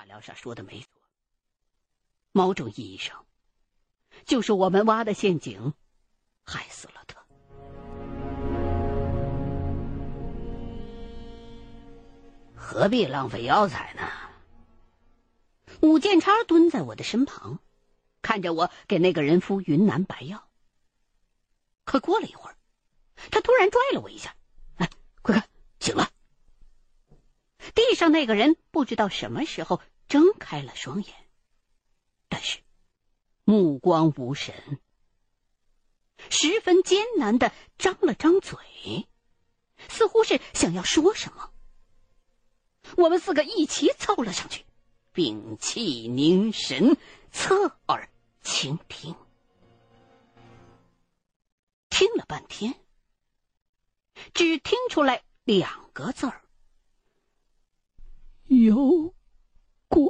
阿廖沙说的没错，某种意义上，就是我们挖的陷阱害死了他。何必浪费药材呢？武建超蹲在我的身旁，看着我给那个人敷云南白药。可过了一会儿，他突然拽了我一下：“哎，快看，醒了！”地上那个人不知道什么时候睁开了双眼，但是目光无神，十分艰难的张了张嘴，似乎是想要说什么。我们四个一起凑了上去，屏气凝神，侧耳倾听。听了半天，只听出来两个字儿：“有鬼。”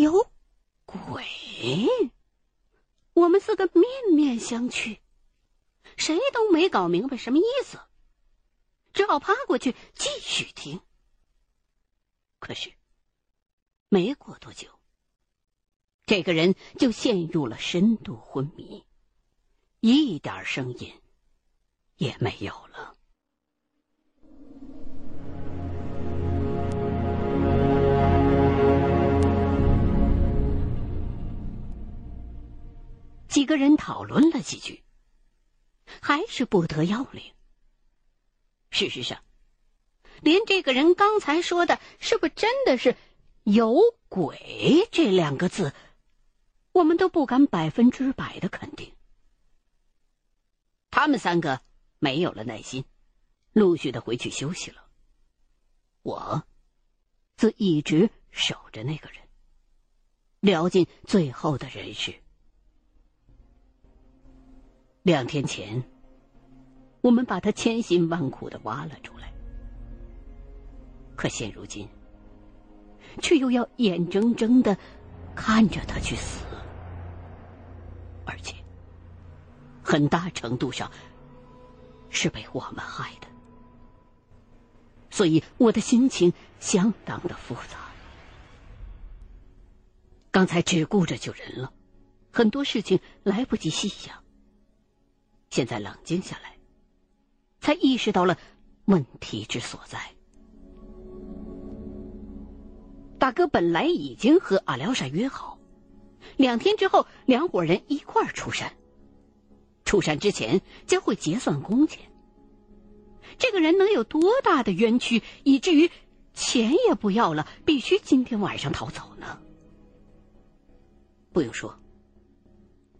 有。鬼！我们四个面面相觑，谁都没搞明白什么意思，只好趴过去继续听。可是，没过多久，这个人就陷入了深度昏迷，一点声音也没有了。几个人讨论了几句，还是不得要领。事实上，连这个人刚才说的是不是真的是“有鬼”这两个字，我们都不敢百分之百的肯定。他们三个没有了耐心，陆续的回去休息了。我，则一直守着那个人，聊尽最后的人事。两天前，我们把他千辛万苦的挖了出来，可现如今，却又要眼睁睁的看着他去死，而且很大程度上是被我们害的，所以我的心情相当的复杂。刚才只顾着救人了，很多事情来不及细想。现在冷静下来，才意识到了问题之所在。大哥本来已经和阿廖沙约好，两天之后两伙人一块儿出山。出山之前将会结算工钱。这个人能有多大的冤屈，以至于钱也不要了，必须今天晚上逃走呢？不用说，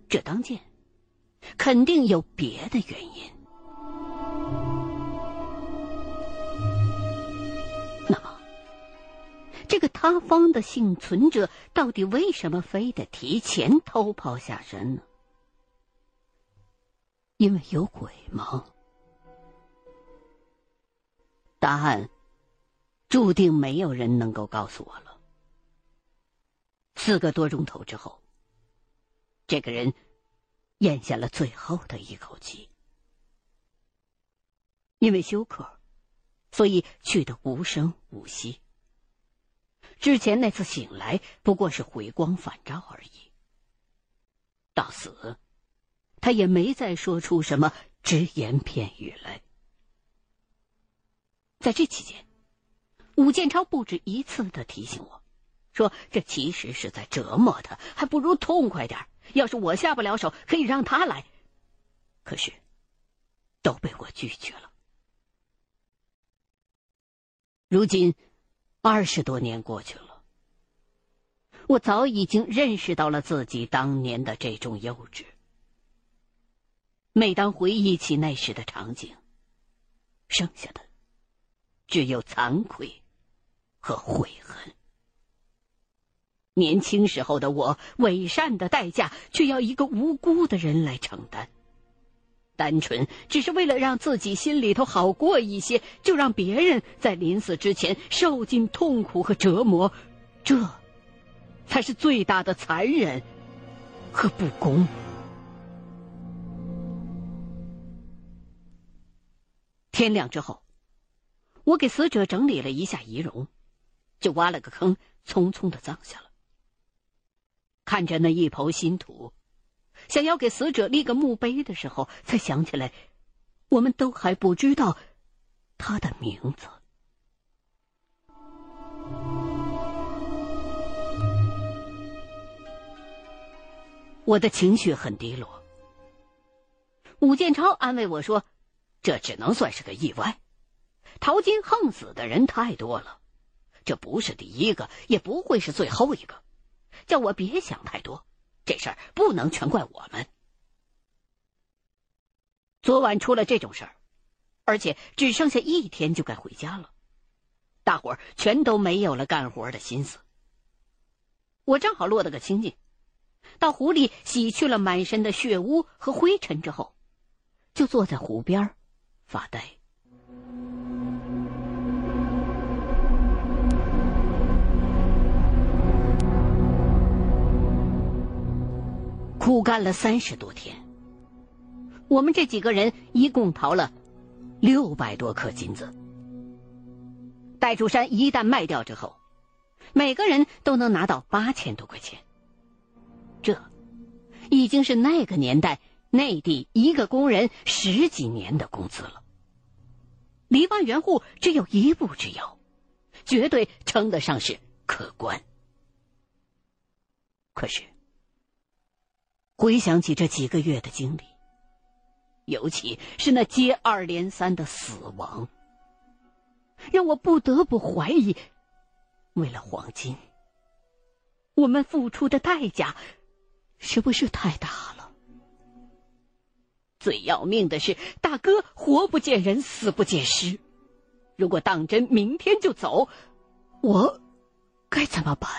这当间。肯定有别的原因。这个塌方的幸存者到底为什么非得提前偷跑下山呢？因为有鬼吗？答案注定没有人能够告诉我了。四个多钟头之后，这个人。咽下了最后的一口气，因为休克，所以去的无声无息。之前那次醒来不过是回光返照而已。到死，他也没再说出什么只言片语来。在这期间，武建超不止一次的提醒我，说这其实是在折磨他，还不如痛快点要是我下不了手，可以让他来。可是，都被我拒绝了。如今，二十多年过去了，我早已经认识到了自己当年的这种幼稚。每当回忆起那时的场景，剩下的只有惭愧和悔恨。年轻时候的我，伪善的代价却要一个无辜的人来承担。单纯只是为了让自己心里头好过一些，就让别人在临死之前受尽痛苦和折磨，这才是最大的残忍和不公。天亮之后，我给死者整理了一下仪容，就挖了个坑，匆匆的葬下了。看着那一抔新土。想要给死者立个墓碑的时候，才想起来，我们都还不知道他的名字。我的情绪很低落。武建超安慰我说：“这只能算是个意外，淘金横死的人太多了，这不是第一个，也不会是最后一个。叫我别想太多，这事儿不能全怪我们。昨晚出了这种事儿，而且只剩下一天就该回家了，大伙儿全都没有了干活的心思。我正好落得个清静。”到湖里洗去了满身的血污和灰尘之后，就坐在湖边发呆。苦干了三十多天，我们这几个人一共淘了六百多克金子。戴竹山一旦卖掉之后，每个人都能拿到八千多块钱。这，已经是那个年代内地一个工人十几年的工资了。离万元户只有一步之遥，绝对称得上是可观。可是，回想起这几个月的经历，尤其是那接二连三的死亡，让我不得不怀疑：为了黄金，我们付出的代价。是不是太大了？最要命的是，大哥活不见人，死不见尸。如果当真明天就走，我该怎么办？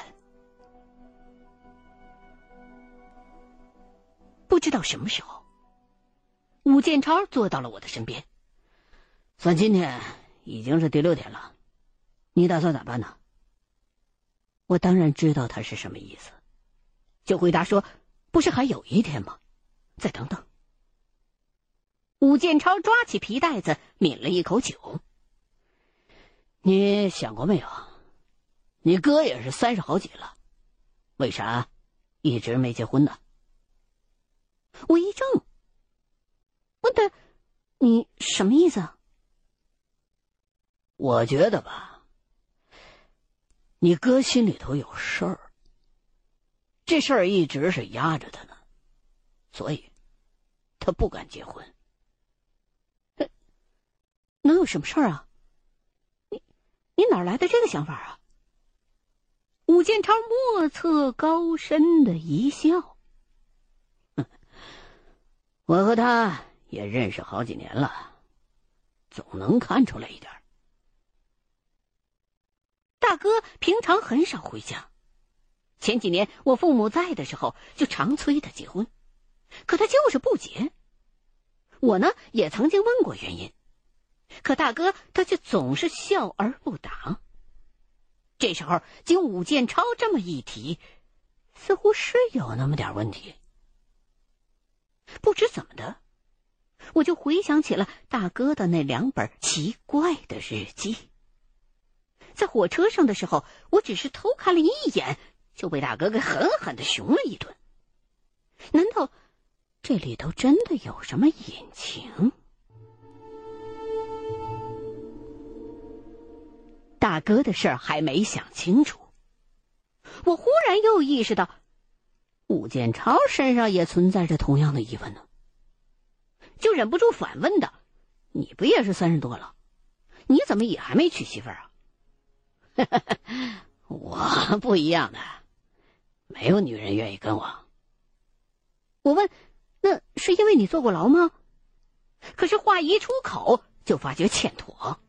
不知道什么时候，武建超坐到了我的身边。算今天已经是第六天了，你打算咋办呢？我当然知道他是什么意思，就回答说。不是还有一天吗？再等等。武建超抓起皮袋子，抿了一口酒。你想过没有？你哥也是三十好几了，为啥一直没结婚呢？我一怔，问他：“你什么意思？”我觉得吧，你哥心里头有事儿。这事儿一直是压着他呢，所以，他不敢结婚。能有什么事儿啊？你，你哪来的这个想法啊？武建超莫测高深的一笑：“我和他也认识好几年了，总能看出来一点。大哥平常很少回家。”前几年我父母在的时候，就常催他结婚，可他就是不结。我呢也曾经问过原因，可大哥他却总是笑而不答。这时候经武建超这么一提，似乎是有那么点问题。不知怎么的，我就回想起了大哥的那两本奇怪的日记。在火车上的时候，我只是偷看了一眼。就被大哥给狠狠的熊了一顿。难道这里头真的有什么隐情？大哥的事儿还没想清楚，我忽然又意识到，武建超身上也存在着同样的疑问呢，就忍不住反问道：“你不也是三十多了？你怎么也还没娶媳妇儿啊？” 我不一样的。没有女人愿意跟我。我问：“那是因为你坐过牢吗？”可是话一出口，就发觉欠妥，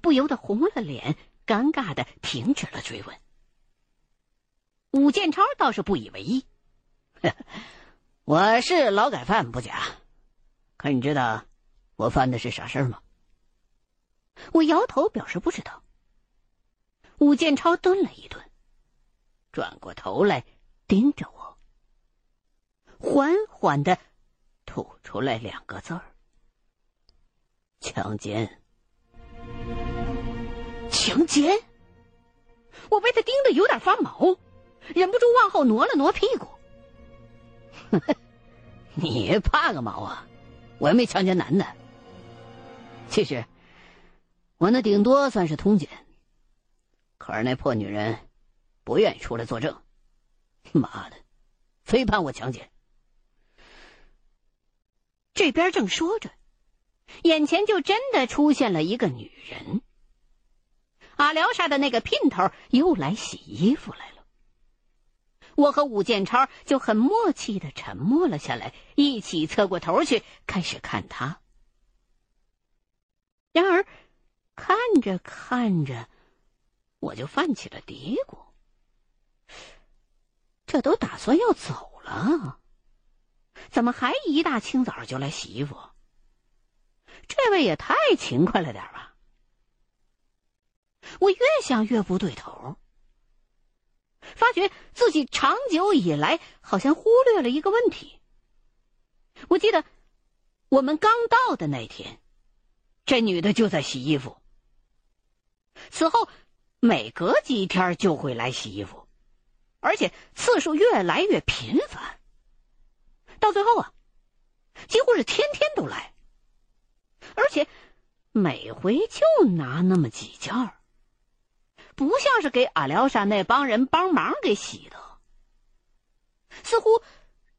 不由得红了脸，尴尬的停止了追问。武建超倒是不以为意：“ 我是劳改犯不假，可你知道我犯的是啥事儿吗？”我摇头表示不知道。武建超顿了一顿，转过头来。盯着我，缓缓的吐出来两个字儿：“强奸。”强奸！我被他盯得有点发毛，忍不住往后挪了挪屁股。你怕个毛啊！我又没强奸男的。其实，我那顶多算是通奸。可是那破女人不愿意出来作证，妈的，非判我强奸。这边正说着，眼前就真的出现了一个女人。阿廖沙的那个姘头又来洗衣服来了。我和武建超就很默契的沉默了下来，一起侧过头去开始看他。然而，看着看着，我就泛起了嘀咕：这都打算要走了，怎么还一大清早就来洗衣服？这位也太勤快了点吧！我越想越不对头，发觉自己长久以来好像忽略了一个问题。我记得我们刚到的那天，这女的就在洗衣服。此后每隔几天就会来洗衣服，而且次数越来越频繁。到最后啊，几乎是天天都来，而且每回就拿那么几件儿。不像是给阿廖沙那帮人帮忙给洗的，似乎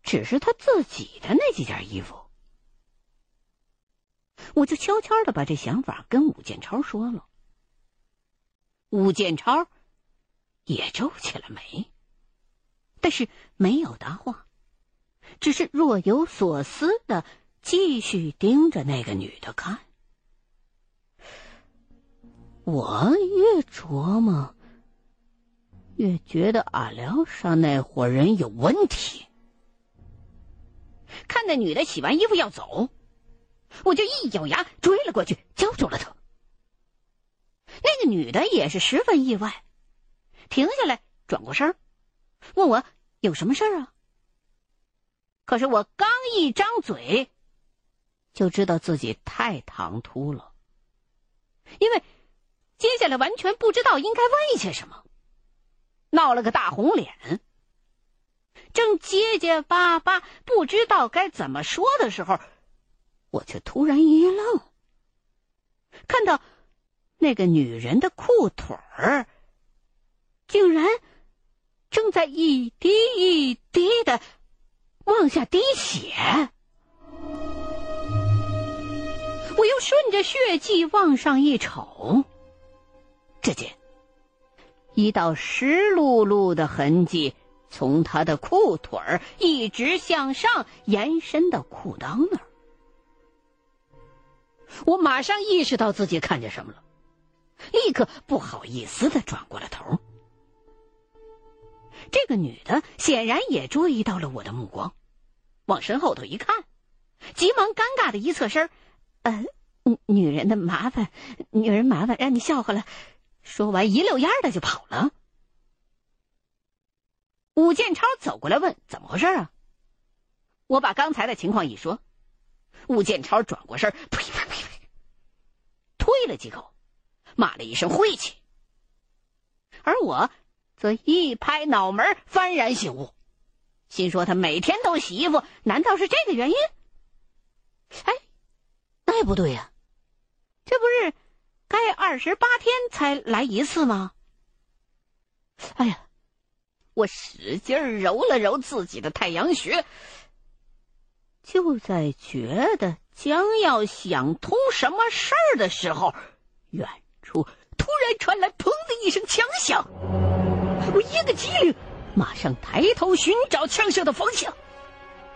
只是他自己的那几件衣服。我就悄悄的把这想法跟武建超说了。武建超也皱起了眉，但是没有答话，只是若有所思的继续盯着那个女的看。我越琢磨，越觉得阿廖沙那伙人有问题。看那女的洗完衣服要走，我就一咬牙追了过去，叫住了她。那个女的也是十分意外，停下来，转过身，问我有什么事儿啊？可是我刚一张嘴，就知道自己太唐突了，因为。接下来完全不知道应该问些什么，闹了个大红脸。正结结巴巴不知道该怎么说的时候，我却突然一愣，看到那个女人的裤腿儿竟然正在一滴一滴的往下滴血。我又顺着血迹往上一瞅。只见一道湿漉漉的痕迹从他的裤腿一直向上延伸到裤裆那儿。我马上意识到自己看见什么了，立刻不好意思的转过了头。这个女的显然也注意到了我的目光，往身后头一看，急忙尴尬的一侧身呃，女人的麻烦，女人麻烦，让你笑话了。”说完，一溜烟的就跑了。武建超走过来问：“怎么回事啊？”我把刚才的情况一说，武建超转过身，呸呸呸呸，推了几口，骂了一声晦气。而我则一拍脑门，幡然醒悟，心说他每天都洗衣服，难道是这个原因？哎，那也不对呀，这不是？该二十八天才来一次吗？哎呀，我使劲揉了揉自己的太阳穴，就在觉得将要想通什么事儿的时候，远处突然传来“砰”的一声枪响。我一个机灵，马上抬头寻找枪声的方向，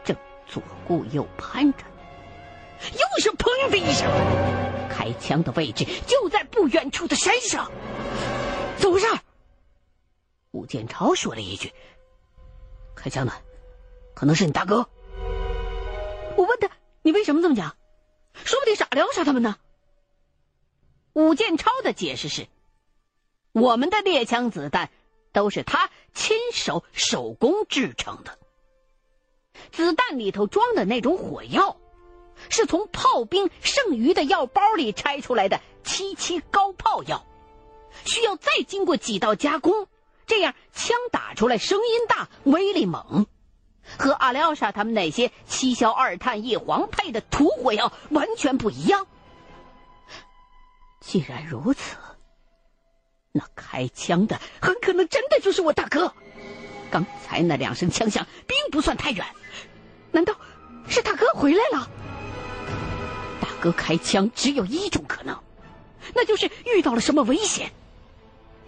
正左顾右盼着，又是“砰”的一声。开枪的位置就在不远处的山上，怎么回事？武建超说了一句：“开枪的可能是你大哥。”我问他：“你为什么这么讲？说不定是阿廖沙他们呢？”武建超的解释是：“我们的猎枪子弹都是他亲手手工制成的，子弹里头装的那种火药。”是从炮兵剩余的药包里拆出来的七七高炮药，需要再经过几道加工，这样枪打出来声音大、威力猛，和阿廖沙他们那些七硝二碳一黄配的土火药完全不一样。既然如此，那开枪的很可能真的就是我大哥。刚才那两声枪响并不算太远，难道是大哥回来了？哥开枪只有一种可能，那就是遇到了什么危险。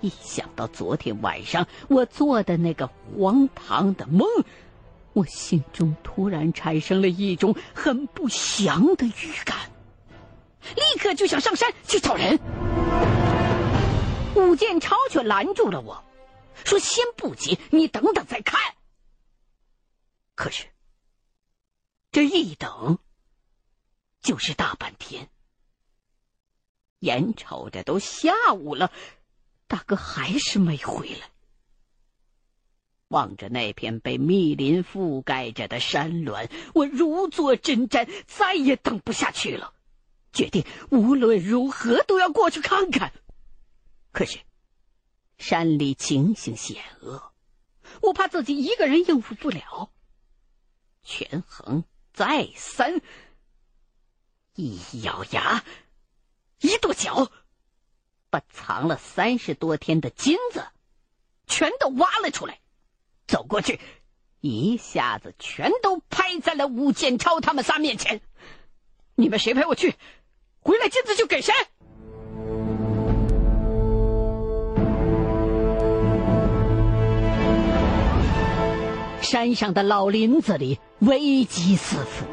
一想到昨天晚上我做的那个荒唐的梦，我心中突然产生了一种很不祥的预感，立刻就想上山去找人。武建超却拦住了我。说：“先不急，你等等再看。”可是，这一等就是大半天。眼瞅着都下午了，大哥还是没回来。望着那片被密林覆盖着的山峦，我如坐针毡，再也等不下去了，决定无论如何都要过去看看。可是。山里情形险恶，我怕自己一个人应付不了。权衡再三，一咬牙，一跺脚，把藏了三十多天的金子全都挖了出来，走过去，一下子全都拍在了吴建超他们仨面前。你们谁陪我去？回来金子就给谁。山上的老林子里危机四伏，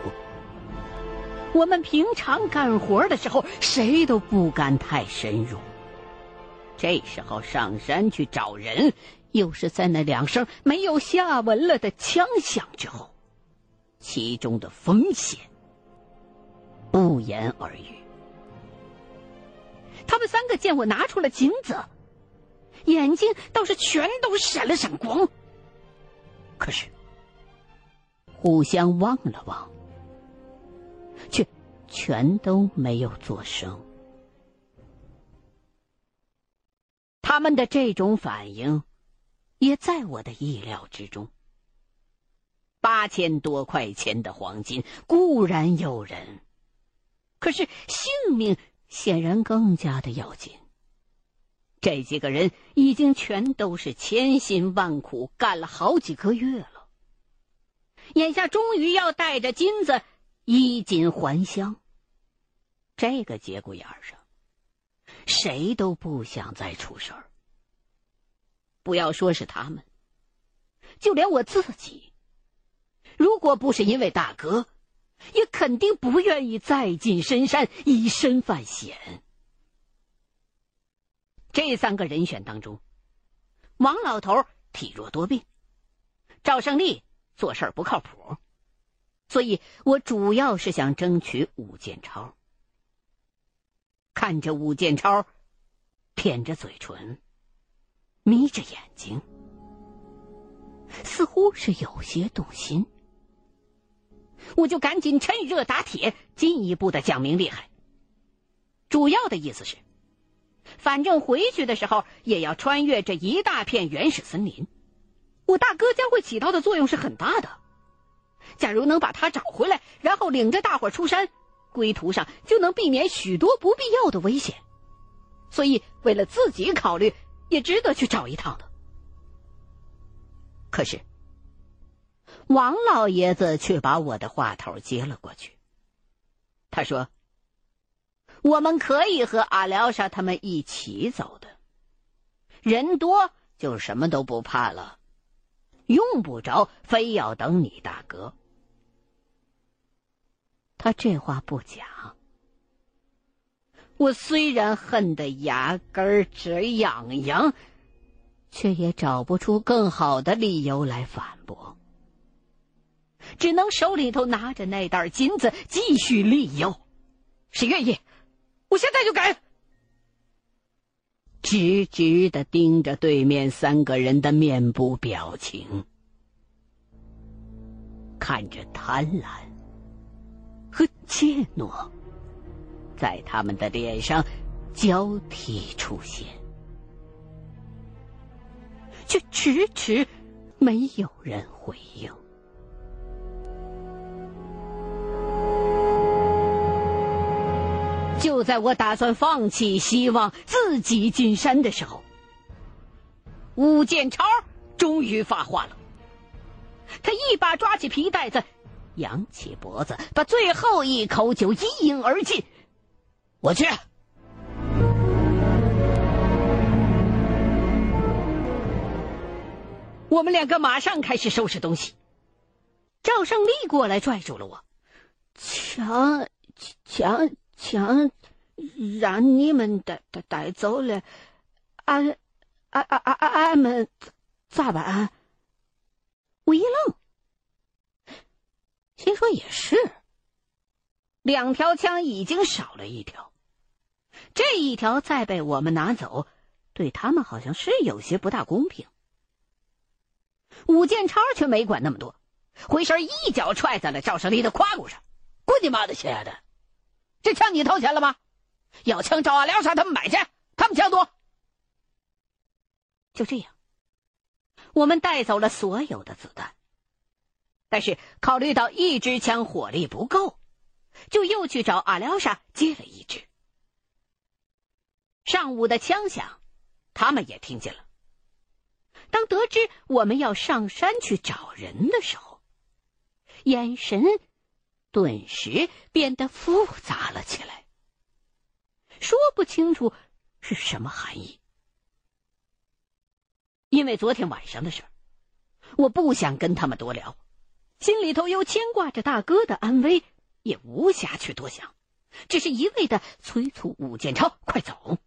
我们平常干活的时候谁都不敢太深入。这时候上山去找人，又是在那两声没有下文了的枪响之后，其中的风险不言而喻。他们三个见我拿出了金子，眼睛倒是全都闪了闪光。可是，互相望了望，全都没有作声。他们的这种反应，也在我的意料之中。八千多块钱的黄金固然诱人，可是性命显然更加的要紧。这几个人已经全都是千辛万苦干了好几个月了，眼下终于要带着金子衣锦还乡。这个节骨眼上，谁都不想再出事儿。不要说是他们，就连我自己，如果不是因为大哥，也肯定不愿意再进深山以身犯险。这三个人选当中，王老头体弱多病，赵胜利做事不靠谱，所以我主要是想争取武建超。看着武建超，舔着嘴唇，眯着眼睛，似乎是有些动心，我就赶紧趁热打铁，进一步的讲明厉害。主要的意思是。反正回去的时候也要穿越这一大片原始森林，我大哥将会起到的作用是很大的。假如能把他找回来，然后领着大伙出山，归途上就能避免许多不必要的危险。所以为了自己考虑，也值得去找一趟的。可是，王老爷子却把我的话头接了过去。他说。我们可以和阿廖沙他们一起走的，人多就什么都不怕了，用不着非要等你大哥。他这话不假，我虽然恨得牙根直痒痒，却也找不出更好的理由来反驳，只能手里头拿着那袋金子继续利诱。谁愿意？我现在就给，直直的盯着对面三个人的面部表情，看着贪婪和怯懦，在他们的脸上交替出现，却迟迟没有人回应。就在我打算放弃希望，自己进山的时候，武建超终于发话了。他一把抓起皮袋子，扬起脖子，把最后一口酒一饮而尽。我去。我们两个马上开始收拾东西。赵胜利过来拽住了我，枪，枪。枪让你们带带带走了，俺俺俺俺俺们咋办？我一愣，心说也是，两条枪已经少了一条，这一条再被我们拿走，对他们好像是有些不大公平。武建超却没管那么多，回身一脚踹在了赵胜利的胯骨上：“滚你妈的亲爱的！”这枪你掏钱了吗？要枪找阿廖沙他们买去，他们枪多。就这样，我们带走了所有的子弹，但是考虑到一支枪火力不够，就又去找阿廖沙借了一支。上午的枪响，他们也听见了。当得知我们要上山去找人的时候，眼神。顿时变得复杂了起来，说不清楚是什么含义。因为昨天晚上的事儿，我不想跟他们多聊，心里头又牵挂着大哥的安危，也无暇去多想，只是一味的催促武建超快走。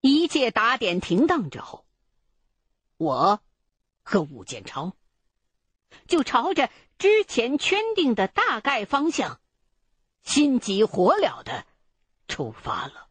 一切打点停当之后，我和武建超就朝着。之前圈定的大概方向，心急火燎的出发了。